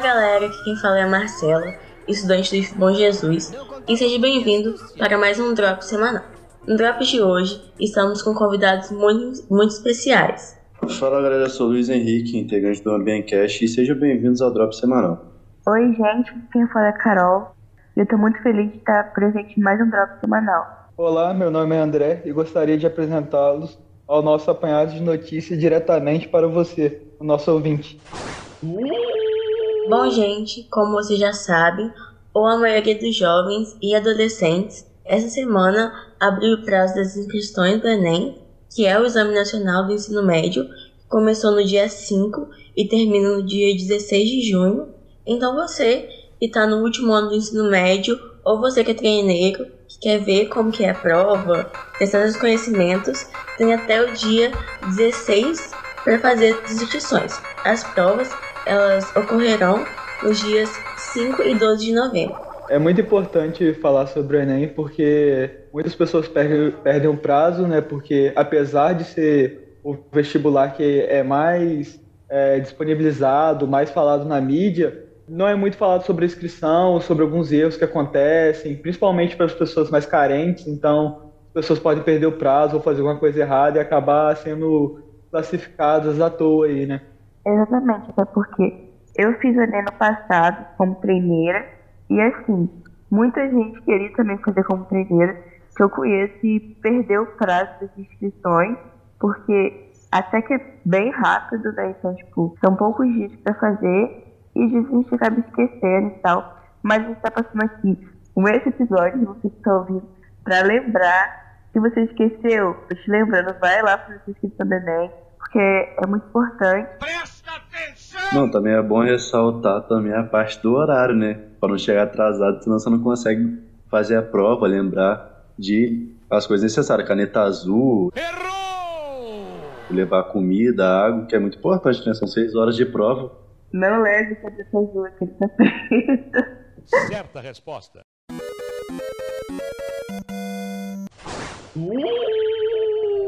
Fala galera, aqui quem fala é a Marcela, estudante do Bom Jesus, e seja bem-vindo para mais um Drop semanal. No Drop de hoje, estamos com convidados muito, muito especiais. Fala galera, eu sou o Luiz Henrique, integrante do Ambiencast, e sejam bem-vindos ao Drop semanal. Oi gente, quem fala é a Carol, e eu estou muito feliz de estar presente em mais um Drop semanal. Olá, meu nome é André e gostaria de apresentá-los ao nosso apanhado de notícias diretamente para você, o nosso ouvinte. Bom, gente, como vocês já sabem, ou a maioria dos jovens e adolescentes, essa semana abriu o prazo das inscrições do Enem, que é o Exame Nacional do Ensino Médio, que começou no dia 5 e termina no dia 16 de junho. Então você que está no último ano do ensino médio, ou você que é treineiro, que quer ver como que é a prova, testar os conhecimentos, tem até o dia 16 para fazer as inscrições. As provas elas ocorrerão nos dias 5 e 12 de novembro. É muito importante falar sobre o Enem porque muitas pessoas perdem, perdem o prazo, né? Porque apesar de ser o vestibular que é mais é, disponibilizado, mais falado na mídia, não é muito falado sobre inscrição, sobre alguns erros que acontecem, principalmente para as pessoas mais carentes. Então, as pessoas podem perder o prazo ou fazer alguma coisa errada e acabar sendo classificadas à toa aí, né? Exatamente, até porque eu fiz o Enem no passado como treineira e assim, muita gente queria também fazer como treineira, que eu conheço e perdeu o prazo das inscrições, porque até que é bem rápido, né? Então, tipo, são poucos dias para fazer e a gente acaba esquecendo e tal. Mas a gente tá passando aqui com esse episódio, você que tá ouvindo, pra lembrar. Se você esqueceu, tô te lembrando, vai lá fazer sua inscrição do Enem, porque é muito importante. Presta! Não, também é bom ressaltar também a parte do horário, né? Para não chegar atrasado, senão você não consegue fazer a prova, lembrar de as coisas necessárias, caneta azul. Errou! Levar comida, água, que é muito importante, né? São seis horas de prova. Não leve caneta azul, que ele tá preso. Certa resposta.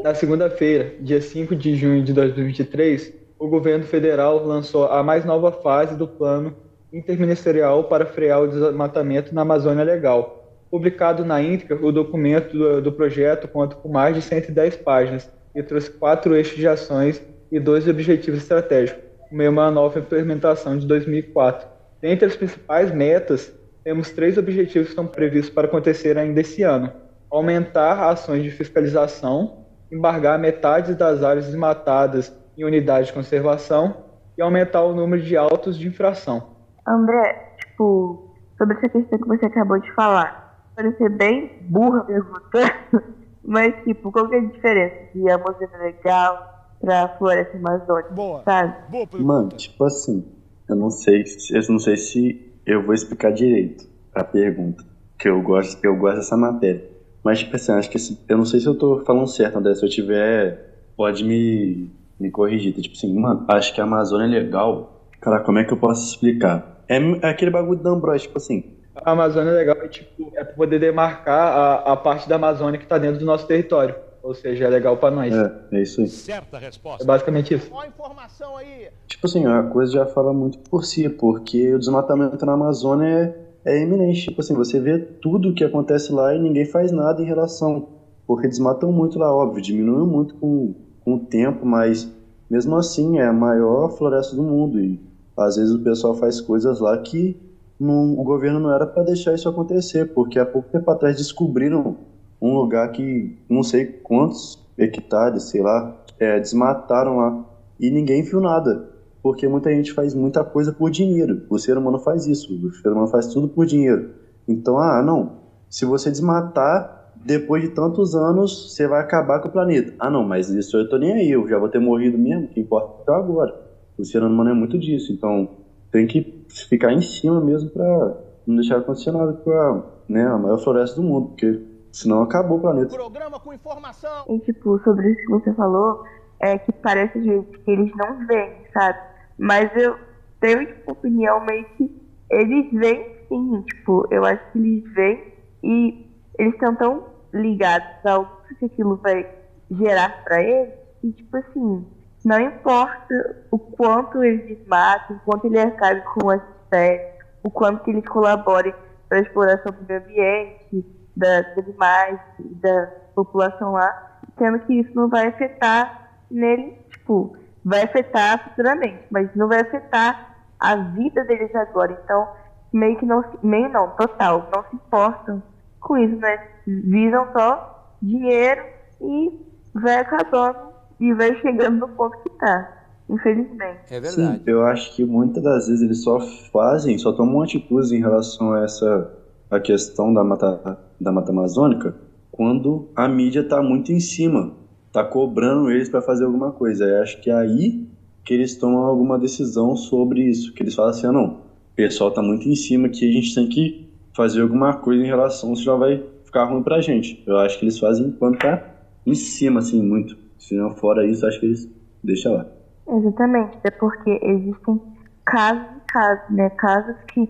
Na segunda-feira, dia 5 de junho de 2023, o governo federal lançou a mais nova fase do plano interministerial para frear o desmatamento na Amazônia Legal. Publicado na íntegra, o documento do, do projeto conta com mais de 110 páginas e trouxe quatro eixos de ações e dois objetivos estratégicos, meio uma nova implementação de 2004. Dentre as principais metas, temos três objetivos que estão previstos para acontecer ainda esse ano: aumentar ações de fiscalização, embargar metade das áreas desmatadas em unidades de conservação e aumentar o número de autos de infração. André, tipo, sobre essa questão que você acabou de falar, parecer bem burra perguntando, mas tipo, qual que é a diferença de Amazônia Legal pra Floresta Amazônica, Boa. sabe? Boa pergunta. Mano, tipo assim, eu não sei, se- eu não sei se eu vou explicar direito a pergunta, que eu gosto, eu gosto dessa matéria. Mas tipo assim, acho que esse- eu não sei se eu tô falando certo, André, se eu tiver, pode me me corrigir. Tipo assim, mano, acho que a Amazônia é legal. Cara, como é que eu posso explicar? É, é aquele bagulho da Ambrose, tipo assim, A Amazônia Legal é tipo é para poder demarcar a, a parte da Amazônia que está dentro do nosso território, ou seja, é legal para nós. É. é, é isso aí. Certa resposta. basicamente isso. Ó informação aí. Tipo assim, a coisa já fala muito por si, porque o desmatamento na Amazônia é, é eminente. Tipo assim, você vê tudo o que acontece lá e ninguém faz nada em relação. Porque desmatam muito lá, óbvio, diminuiu muito com, com o tempo, mas mesmo assim é a maior floresta do mundo. E às vezes o pessoal faz coisas lá que não- o governo não era para deixar isso acontecer, porque há pouco tempo atrás descobriram um lugar que não sei quantos hectares, sei lá, é, desmataram lá e ninguém viu nada. Porque muita gente faz muita coisa por dinheiro. O ser humano faz isso. O ser humano faz tudo por dinheiro. Então, ah, não. Se você desmatar, depois de tantos anos, você vai acabar com o planeta. Ah, não, mas isso eu tô nem aí. Eu já vou ter morrido mesmo. O que importa é agora. O ser humano é muito disso. Então, tem que ficar em cima mesmo pra não deixar acontecer nada com a, né, a maior floresta do mundo. Porque senão acabou o planeta. Programa com informação. E, tipo, sobre isso que você falou, é que parece, gente, que eles não veem, sabe? Mas eu tenho, tipo, opinião meio que eles veem sim, tipo, eu acho que eles veem e eles estão tão ligados ao que aquilo vai gerar pra eles e, tipo assim, não importa o quanto eles desmatam, o quanto ele acabe com as processo, o quanto que eles colaborem para a exploração do meio ambiente, da, dos animais, da população lá, sendo que isso não vai afetar nele, tipo, vai afetar futuramente, mas não vai afetar a vida deles agora. Então, meio que não, meio não, total, não se importam com isso, né? Visam só dinheiro e vai acabando e vai chegando no ponto que tá. Infelizmente. É Sim, verdade. eu acho que muitas das vezes eles só fazem, só tomam atitude em relação a essa a questão da mata, da mata amazônica quando a mídia tá muito em cima, tá cobrando eles para fazer alguma coisa. Eu acho que é aí que eles tomam alguma decisão sobre isso, que eles falam assim, ah, não, o pessoal tá muito em cima que a gente tem que fazer alguma coisa em relação, senão vai ficar ruim pra gente. Eu acho que eles fazem quando tá em cima, assim, muito. Se não fora isso, acho que eles deixam lá. Exatamente, é porque existem casos e casos, né? Casos que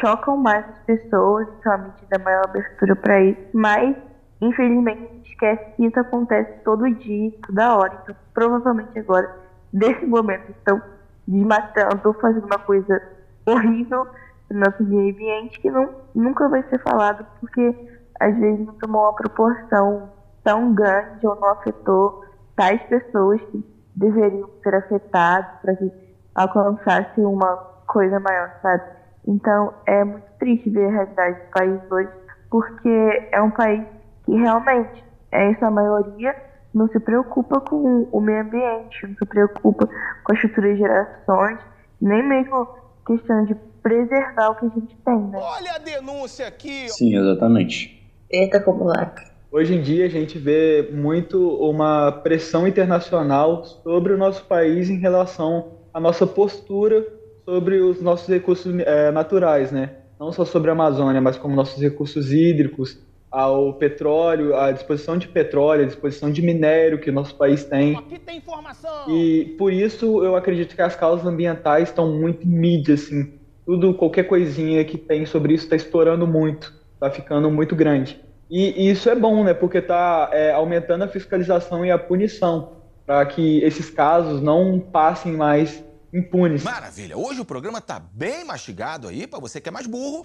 chocam mais as pessoas, então a maior abertura para isso, mas infelizmente esquece que isso acontece todo dia, toda hora. Então provavelmente agora, nesse momento, estão desmatando fazendo uma coisa horrível no nosso meio ambiente que não, nunca vai ser falado porque às vezes não tomou uma proporção tão grande ou não afetou tais pessoas que deveriam ser afetadas para que alcançasse uma coisa maior, sabe? Então é muito triste ver a realidade do país hoje, porque é um país que realmente, é essa maioria, não se preocupa com o meio ambiente, não se preocupa com as futuras gerações, nem mesmo questão de preservar o que a gente tem, né? Olha a denúncia aqui. Sim, exatamente. Hoje em dia a gente vê muito uma pressão internacional sobre o nosso país em relação à nossa postura sobre os nossos recursos eh, naturais, né? Não só sobre a Amazônia, mas como nossos recursos hídricos, ao petróleo, à disposição de petróleo, à disposição de minério que o nosso país tem. Aqui tem informação. E por isso eu acredito que as causas ambientais estão muito em mídia, assim. Tudo, qualquer coisinha que tem sobre isso está estourando muito, está ficando muito grande. E, e isso é bom, né? Porque está aumentando a fiscalização e a punição para que esses casos não passem mais impunes. Maravilha. Hoje o programa tá bem mastigado aí, pra você que é mais burro.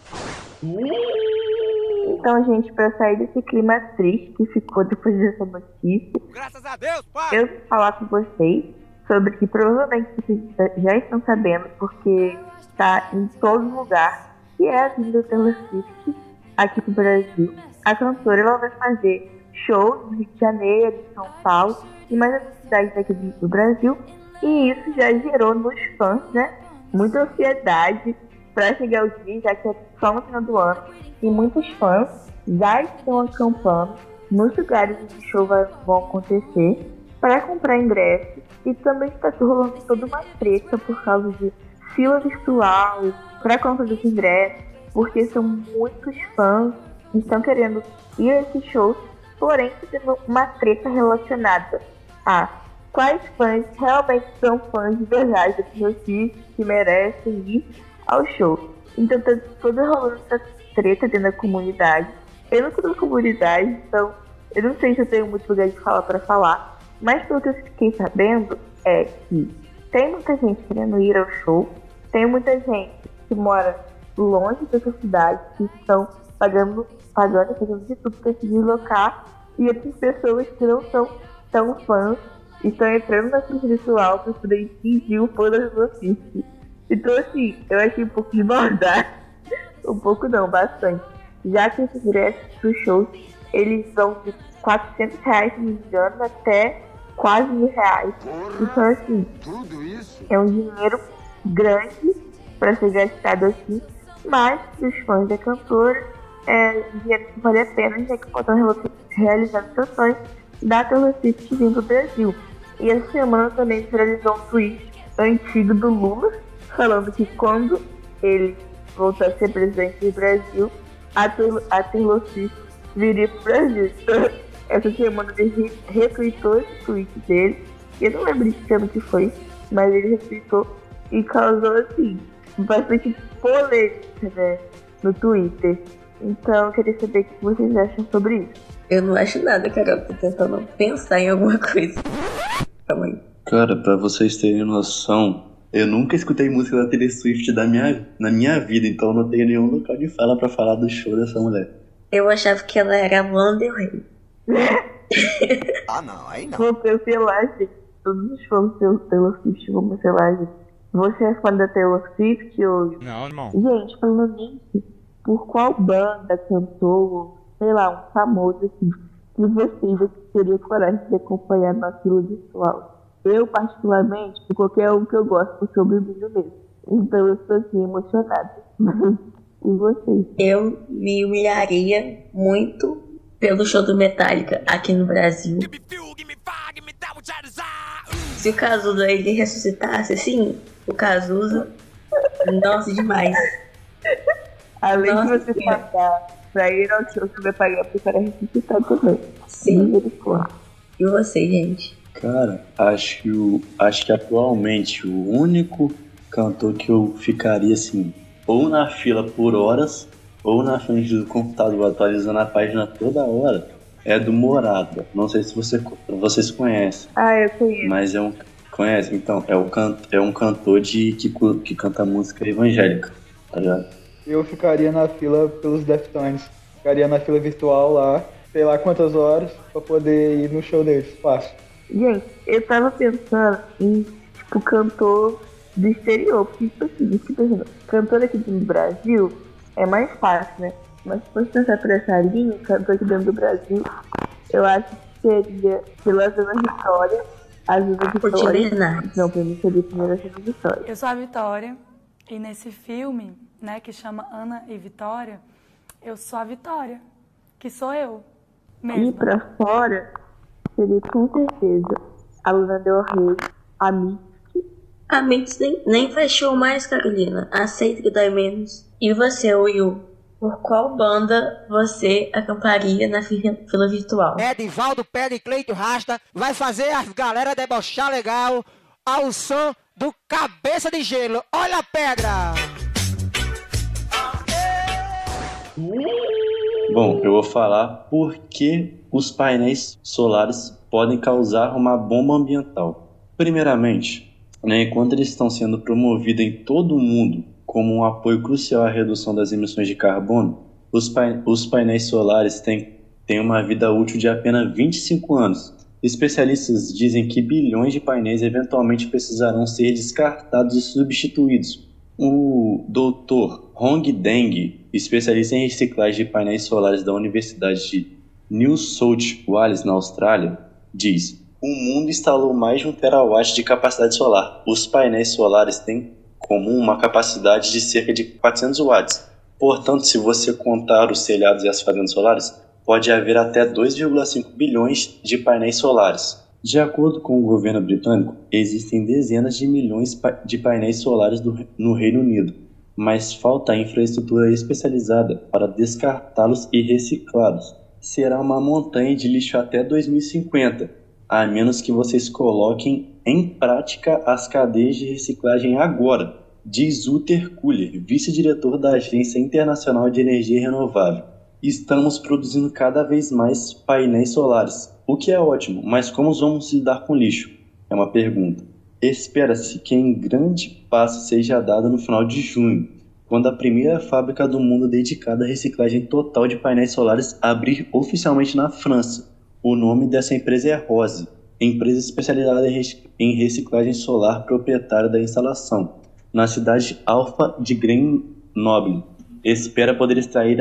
Então, gente, para sair desse clima triste que ficou depois dessa notícia, Graças a Deus, pai. eu vou falar com vocês sobre que provavelmente vocês já estão sabendo, porque está em todo lugar, que é a vinda Taylor Swift aqui pro Brasil. A cantora ela vai fazer shows no Rio de Janeiro, em São Paulo e mais outras cidades aqui do Brasil. E isso já gerou nos fãs, né, muita ansiedade para chegar o dia, já que é só no final do ano. E muitos fãs já estão acampando nos lugares onde o show vai, vão acontecer para comprar ingresso. E também está rolando toda uma treta por causa de fila virtual para compra dos ingressos, porque são muitos fãs estão querendo ir a esses shows, porém tendo uma treta relacionada a quais fãs realmente são fãs de verdade que merecem ir ao show. Então tá toda rolando essa treta dentro da comunidade. Eu não sou da comunidade, então eu não sei se eu tenho muito lugar de falar para falar, mas pelo que eu fiquei sabendo é que tem muita gente querendo ir ao show, tem muita gente que mora longe dessa cidade, que estão pagando, pagando, fazendo de tudo para se deslocar, e outras pessoas que não são tão fãs estão entrando na fila virtual para poder impingir o fã da Taylor Swift. Então, assim, eu achei um pouco de maldade. um pouco não, bastante. Já que esses ingressos pro shows, eles vão de 400 reais, engano, até quase mil reais. Então, assim, é um dinheiro grande para ser gastado assim, mas os fãs da cantora, é dinheiro que vale a pena, já que podem realizar seus sonhos da Taylor Swift vindo do Brasil. E essa semana também viralizou um tweet antigo do Lula, falando que quando ele voltar a ser presidente do Brasil, a Taylor, Swift viria pro Brasil. Então, essa semana ele re- retweetou esse tweet dele. Eu não lembro de que ano que foi, mas ele retweetou e causou, assim, bastante polêmica, né, no Twitter. Então, eu queria saber o que vocês acham sobre isso. Eu não acho nada, Carol. Tô tentando pensar em alguma coisa. Calma aí. Cara, pra vocês terem noção, Eu nunca escutei música da Taylor Swift da minha, na minha vida, então não tenho nenhum local de fala pra falar do show dessa mulher. Eu achava que ela era a Lana Del Rey. Ah, não, aí não. Vou cancelar, gente. Todos os fãs do Taylor Swift vão cancelar, gente. Você é fã da Taylor Swift ou... Não, irmão. Gente, falando nisso, por qual banda, cantor, sei lá, um famoso assim, que vocês teriam coragem de acompanhar na fila virtual? Eu, particularmente, por qualquer um que eu gosto, porque eu bebinho mesmo. Então eu estou assim, emocionada. e vocês? Eu me humilharia muito pelo show do Metallica aqui no Brasil. Se o Cazuza ele ressuscitasse, assim, o Cazuza, nossa, demais. Além Nossa de você Senhora. pagar pra ir ao show, você vai pagar pro cara ressuscitar também. Sim. E você, gente? Cara, acho que, o, acho que atualmente o único cantor que eu ficaria assim, ou na fila por horas, ou na frente do computador atualizando a página toda hora, é do Morada. Não sei se você, vocês conhecem, Ah, eu conheço. mas é um. Conhece? Então, é, o can, é um cantor de, que, que canta música evangélica, tá ligado? Eu ficaria na fila pelos Deftones. Ficaria na fila virtual lá, sei lá quantas horas, pra poder ir no show deles. Fácil. Gente, eu tava pensando em, tipo, cantor do exterior. Porque, tipo assim, tipo assim, cantor aqui do Brasil é mais fácil, né? Mas se fosse pensar por essa linha, cantor aqui dentro do Brasil, eu acho que seria pela Zona Vitória, a Zona Vitória. Não, pra mim seria primeiro a Zona Vitória. Eu sou a Vitória e nesse filme, né, que chama Ana e Vitória, eu sou a Vitória, que sou eu E mesmo. pra fora, seria com certeza a Luna Del Rey, a Mitski, A Mix nem, nem show mais, Carolina. Aceita que dói menos. E você, Will? Por qual banda você acamparia na fi- fila virtual? Edivaldo Pé de Cleito Rasta vai fazer as galera debochar legal ao som do Cabeça de Gelo. Olha a pedra! Bom, eu vou falar por que os painéis solares podem causar uma bomba ambiental. Primeiramente, né, enquanto eles estão sendo promovidos em todo o mundo como um apoio crucial à redução das emissões de carbono, os, pai- os painéis solares têm, têm uma vida útil de apenas 25 anos. Especialistas dizem que bilhões de painéis eventualmente precisarão ser descartados e substituídos. O Dr. Hong Deng, especialista em reciclagem de painéis solares da Universidade de New South Wales, na Austrália, diz: O mundo instalou mais de um terawatt de capacidade solar. Os painéis solares têm comum uma capacidade de cerca de 400 watts. Portanto, se você contar os telhados e as fazendas solares, pode haver até 2,5 bilhões de painéis solares. De acordo com o governo britânico, existem dezenas de milhões de painéis solares no Reino Unido, mas falta infraestrutura especializada para descartá-los e reciclá-los. Será uma montanha de lixo até 2050, a menos que vocês coloquem em prática as cadeias de reciclagem agora, diz Uter Kuller, vice-diretor da Agência Internacional de Energia Renovável. Estamos produzindo cada vez mais painéis solares, o que é ótimo, mas como vamos lidar com lixo? É uma pergunta. Espera-se que em grande passo seja dado no final de junho, quando a primeira fábrica do mundo dedicada à reciclagem total de painéis solares abrir oficialmente na França. O nome dessa empresa é Rose, empresa especializada em reciclagem solar proprietária da instalação, na cidade Alfa de Grenoble. Espera poder extrair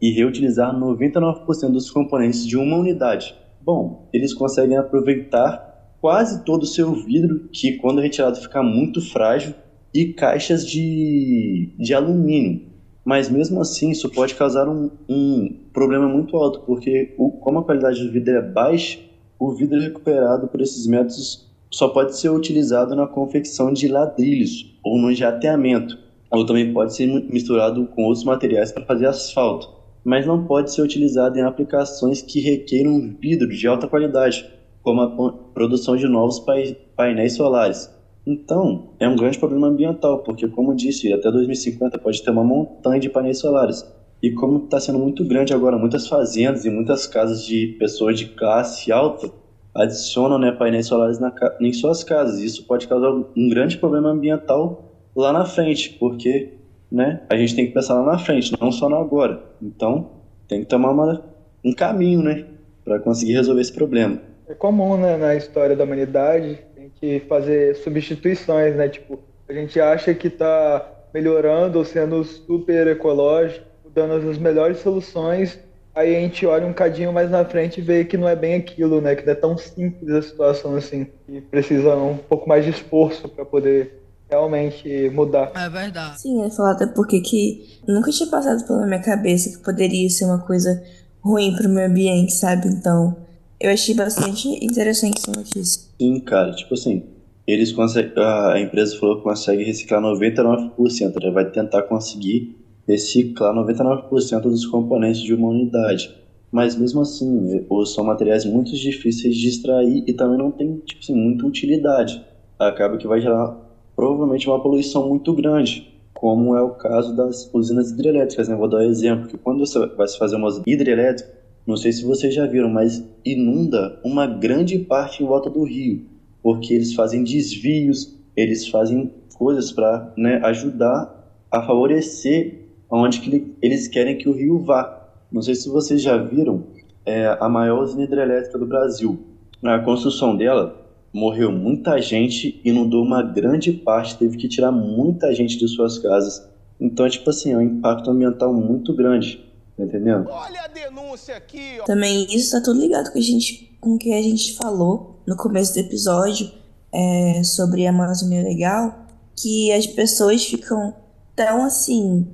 e reutilizar 99% dos componentes de uma unidade. Bom, eles conseguem aproveitar quase todo o seu vidro, que quando retirado fica muito frágil, e caixas de, de alumínio. Mas mesmo assim, isso pode causar um, um problema muito alto, porque o, como a qualidade do vidro é baixa, o vidro recuperado por esses métodos só pode ser utilizado na confecção de ladrilhos ou no jateamento, ou também pode ser mi- misturado com outros materiais para fazer asfalto, mas não pode ser utilizado em aplicações que requeram vidro de alta qualidade, como a produção de novos pai- painéis solares. Então, é um grande problema ambiental, porque, como disse, até 2050 pode ter uma montanha de painéis solares. E como está sendo muito grande agora, muitas fazendas e muitas casas de pessoas de classe alta adicionam né, painéis solares na, em suas casas. Isso pode causar um grande problema ambiental lá na frente, porque né, a gente tem que pensar lá na frente, não só no agora. Então, tem que tomar uma, um caminho né, para conseguir resolver esse problema. É comum né, na história da humanidade, tem que fazer substituições, né? Tipo, a gente acha que está melhorando ou sendo super ecológico, dando as melhores soluções, aí a gente olha um cadinho mais na frente e vê que não é bem aquilo, né? Que não é tão simples a situação assim, e precisa um pouco mais de esforço para poder realmente mudar. É verdade. Sim, eu falar até porque que nunca tinha passado pela minha cabeça que poderia ser uma coisa ruim para o meio ambiente, sabe? Então, eu achei bastante interessante essa notícia. Sim, cara, tipo assim, eles conseguem, a empresa falou que consegue reciclar 99%, né? vai tentar conseguir reciclar 99% dos componentes de uma unidade. Mas mesmo assim, são materiais muito difíceis de extrair e também não tem tipo assim, muita utilidade. Acaba que vai gerar provavelmente uma poluição muito grande, como é o caso das usinas hidrelétricas. Né? Vou dar um exemplo, que quando você vai se fazer uma hidrelétrica, não sei se vocês já viram, mas inunda uma grande parte em volta do rio, porque eles fazem desvios, eles fazem coisas para né, ajudar a favorecer aonde que eles querem que o rio vá. Não sei se vocês já viram, é a maior usina hidrelétrica do Brasil. Na construção dela, morreu muita gente, inundou uma grande parte, teve que tirar muita gente de suas casas. Então, tipo assim, é um impacto ambiental muito grande, tá entendendo? Olha a denúncia aqui, ó. Também isso tá tudo ligado com, a gente, com o que a gente falou no começo do episódio é, sobre a Amazônia Legal, que as pessoas ficam tão assim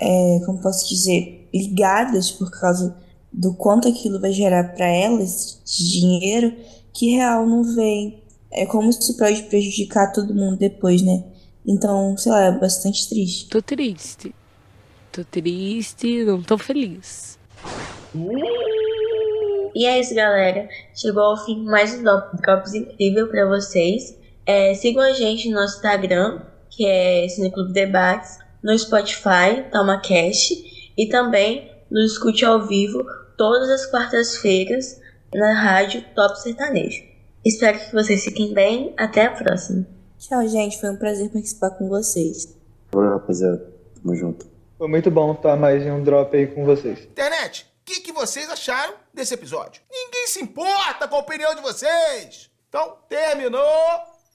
é, como posso dizer, ligadas por causa do quanto aquilo vai gerar para elas de dinheiro, que real não vem. É como isso pode prejudicar todo mundo depois, né? Então, sei lá, é bastante triste. Tô triste. Tô triste, não tô feliz. E é isso, galera. Chegou ao fim mais um Drops incrível para vocês. É, sigam a gente no nosso Instagram, que é Cineclube Debates no Spotify, TalmaCast, e também no Escute ao Vivo todas as quartas-feiras na rádio Top Sertanejo. Espero que vocês fiquem bem. Até a próxima. Tchau, gente. Foi um prazer participar com vocês. Oi, rapaziada. Tamo junto. Foi muito bom estar mais em um drop aí com vocês. Internet, o que, que vocês acharam desse episódio? Ninguém se importa com a opinião de vocês. Então, terminou,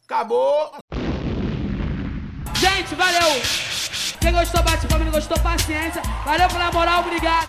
acabou. Gente, valeu! Quem gostou, bate palma, não gostou, paciência. Valeu pela moral, obrigado.